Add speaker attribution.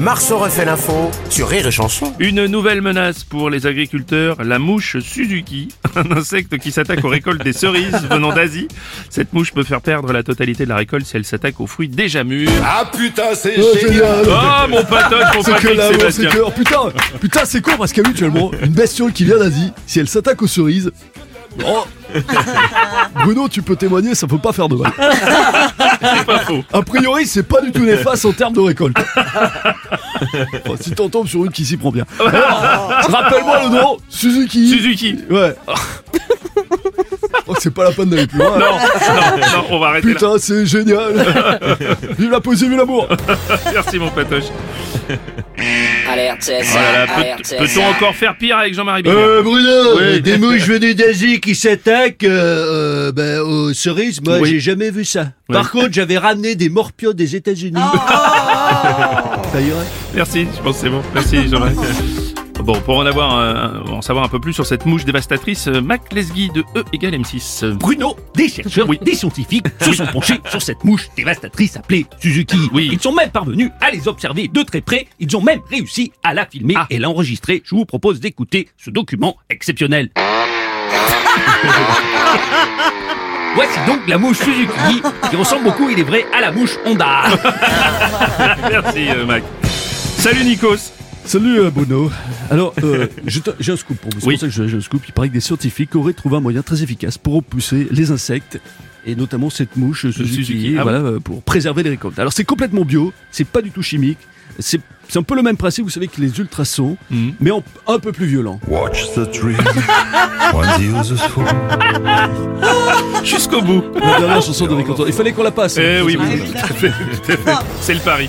Speaker 1: Marceau refait l'info sur Rire et Chanson.
Speaker 2: Une nouvelle menace pour les agriculteurs, la mouche Suzuki, un insecte qui s'attaque aux récoltes des cerises venant d'Asie. Cette mouche peut faire perdre la totalité de la récolte si elle s'attaque aux fruits déjà mûrs.
Speaker 3: Ah putain, c'est
Speaker 4: Oh,
Speaker 3: génial!
Speaker 2: Ah mon patoche, mon
Speaker 4: C'est que
Speaker 2: Patrick
Speaker 4: c'est
Speaker 2: Sébastien
Speaker 4: que... oh, putain, putain, c'est con parce qu'habituellement, une bestiole qui vient d'Asie, si elle s'attaque aux cerises... Oh Bruno, tu peux témoigner, ça peut pas faire de mal.
Speaker 2: C'est pas faux.
Speaker 4: A priori, c'est pas du tout néfaste en termes de récolte. Enfin, si t'en tombes sur une qui s'y prend bien. Alors, Rappelle-moi le nom Suzuki
Speaker 2: Suzuki
Speaker 4: Ouais. Oh, c'est pas la peine d'aller plus loin.
Speaker 2: Non, non, non, on va arrêter là.
Speaker 4: Putain, c'est génial Vive la poésie, vive l'amour
Speaker 2: Merci mon patoche.
Speaker 5: Alerte
Speaker 2: Oh peut- Peut-on encore faire pire avec Jean-Marie Bigard
Speaker 6: Euh, Bruno,
Speaker 2: Oui.
Speaker 6: des mouches venues d'Asie qui s'attaquent euh, euh, ben, aux cerises, moi
Speaker 2: Oui.
Speaker 6: j'ai jamais vu ça. Par contre, j'avais ramené des morpions des États-Unis. ça irait?
Speaker 2: Merci, je pense que c'est bon. Merci Jean-Marie. Bon, pour en avoir un- en savoir un peu plus sur cette mouche dévastatrice, euh, Mac Lesguy de E égale M6. Euh,
Speaker 7: Bruno, des chercheurs,
Speaker 2: Oui.
Speaker 7: des scientifiques se sont penchés sur cette mouche dévastatrice appelée Suzuki.
Speaker 2: Oui.
Speaker 7: Ils sont même parvenus à les observer de très près. Ils ont même réussi à la filmer
Speaker 2: Ah.
Speaker 7: et l'enregistrer. Je vous propose d'écouter ce document exceptionnel. Voici donc la mouche Suzuki, qui ressemble beaucoup, il est vrai, à la mouche Honda.
Speaker 2: Merci euh, Mac. Salut Nikos.
Speaker 4: Salut euh, Bruno. Alors, euh, te- j'ai un scoop pour vous. C'est
Speaker 2: Oui.
Speaker 4: pour ça que je- j'ai un scoop. Il paraît que des scientifiques auraient trouvé un moyen très efficace pour repousser les insectes. Et notamment cette mouche euh, Suzuki,
Speaker 2: Suzuki, ah
Speaker 4: voilà, euh, pour préserver les récoltes. Alors c'est complètement bio, c'est pas du tout chimique, c'est un peu le même principe, vous savez, que les ultrasons,
Speaker 2: Mhm.
Speaker 4: mais en- un peu plus violent.
Speaker 3: Watch the tree, one the is full.
Speaker 2: Jusqu'au bout.
Speaker 4: La dernière chanson de Récolteur. Il fallait qu'on la passe.
Speaker 2: Eh
Speaker 4: hein.
Speaker 2: oui, oui. C'est le pari.